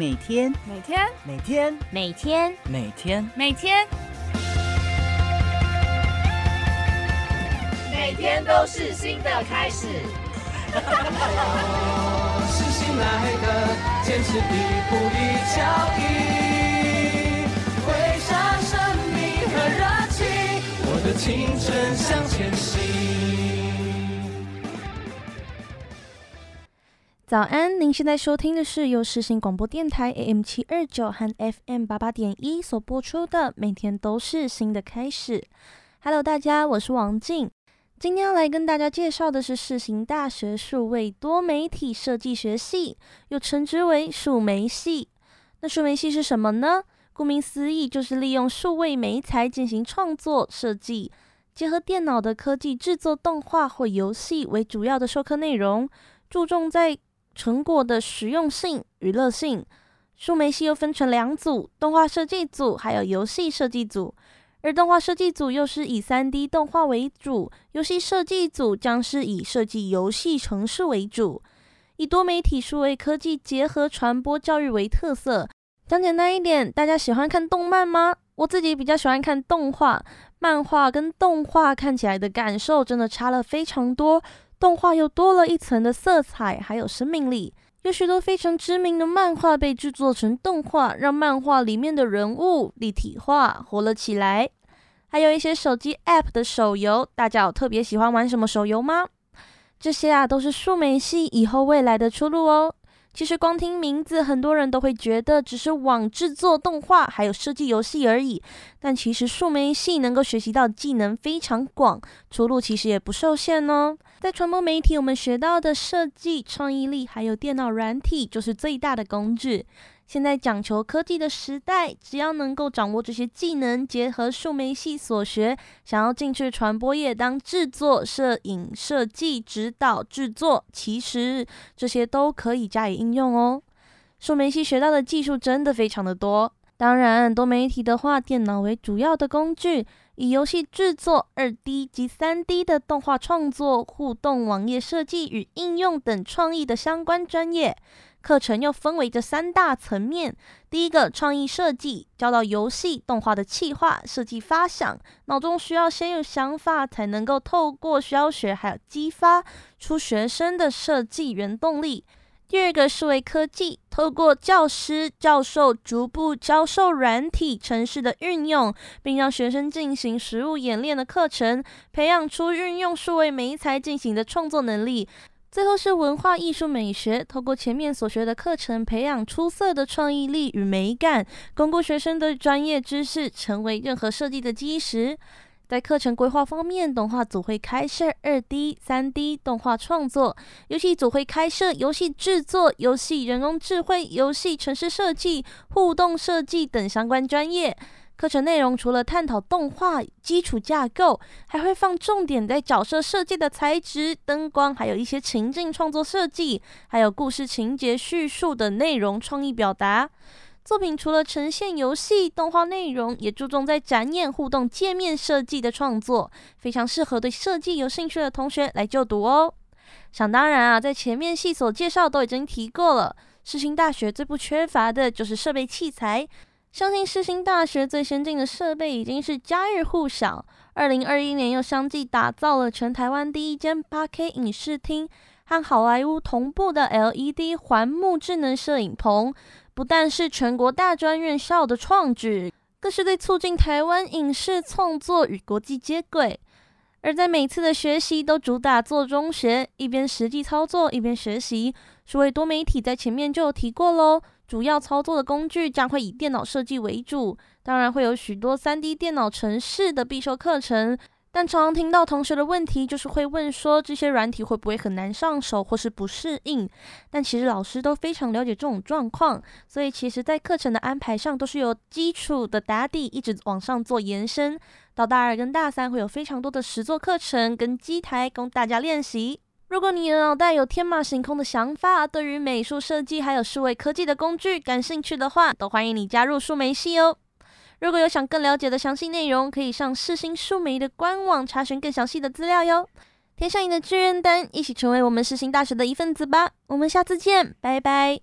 每天，每天，每天，每天，每天，每天，每天都是新的开始。是新来的，坚持一步一脚印，挥洒生命和热情，我的青春向前行。早安，您现在收听的是由世新广播电台 AM 七二九和 FM 八八点一所播出的《每天都是新的开始》。Hello，大家，我是王静。今天要来跟大家介绍的是世新大学数位多媒体设计学系，又称之为数媒系。那数媒系是什么呢？顾名思义，就是利用数位媒材进行创作设计，结合电脑的科技制作动画或游戏为主要的授课内容，注重在成果的实用性、娱乐性，数媒系又分成两组：动画设计组还有游戏设计组。而动画设计组又是以三 D 动画为主，游戏设计组将是以设计游戏程式为主，以多媒体数位科技结合传播教育为特色。讲简单一点，大家喜欢看动漫吗？我自己比较喜欢看动画，漫画跟动画看起来的感受真的差了非常多。动画又多了一层的色彩，还有生命力。有许多非常知名的漫画被制作成动画，让漫画里面的人物立体化，活了起来。还有一些手机 App 的手游，大家有特别喜欢玩什么手游吗？这些啊，都是数媒系以后未来的出路哦。其实光听名字，很多人都会觉得只是网制作动画还有设计游戏而已。但其实数媒系能够学习到技能非常广，出路其实也不受限哦。在传播媒体，我们学到的设计创意力还有电脑软体，就是最大的工具。现在讲求科技的时代，只要能够掌握这些技能，结合数媒系所学，想要进去传播业当制作、摄影、设计、指导、制作，其实这些都可以加以应用哦。数媒系学到的技术真的非常的多。当然，多媒体的话，电脑为主要的工具，以游戏制作、二 D 及三 D 的动画创作、互动网页设计与应用等创意的相关专业。课程又分为这三大层面：第一个，创意设计，教到游戏动画的企划、设计发想，脑中需要先有想法，才能够透过教学还有激发出学生的设计原动力。第二个，是为科技，透过教师、教授逐步教授软体、程式的运用，并让学生进行实物演练的课程，培养出运用数位媒材进行的创作能力。最后是文化艺术美学，透过前面所学的课程，培养出色的创意力与美感，巩固学生的专业知识，成为任何设计的基石。在课程规划方面，动画组会开设二 D、三 D 动画创作，游戏组会开设游戏制作、游戏人工智慧、游戏城市设计、互动设计等相关专业。课程内容除了探讨动画基础架构，还会放重点在角色设计的材质、灯光，还有一些情境创作设计，还有故事情节叙述的内容创意表达。作品除了呈现游戏动画内容，也注重在展演互动界面设计的创作，非常适合对设计有兴趣的同学来就读哦。想当然啊，在前面系所介绍都已经提过了，世新大学最不缺乏的就是设备器材。相信世新大学最先进的设备已经是家喻户晓。二零二一年又相继打造了全台湾第一间八 K 影视厅和好莱坞同步的 LED 环幕智能摄影棚，不但是全国大专院校的创举，更是对促进台湾影视创作与国际接轨。而在每次的学习都主打做中学，一边实际操作一边学习。数位多媒体在前面就有提过喽。主要操作的工具将会以电脑设计为主，当然会有许多三 D 电脑城市的必修课程。但常常听到同学的问题，就是会问说这些软体会不会很难上手或是不适应？但其实老师都非常了解这种状况，所以其实在课程的安排上都是由基础的打底一直往上做延伸，到大二跟大三会有非常多的实作课程跟机台供大家练习。如果你的脑袋有天马行空的想法，对于美术设计还有数位科技的工具感兴趣的话，都欢迎你加入数媒系哦。如果有想更了解的详细内容，可以上世新数媒的官网查询更详细的资料哟。填上你的志愿单，一起成为我们世新大学的一份子吧。我们下次见，拜拜。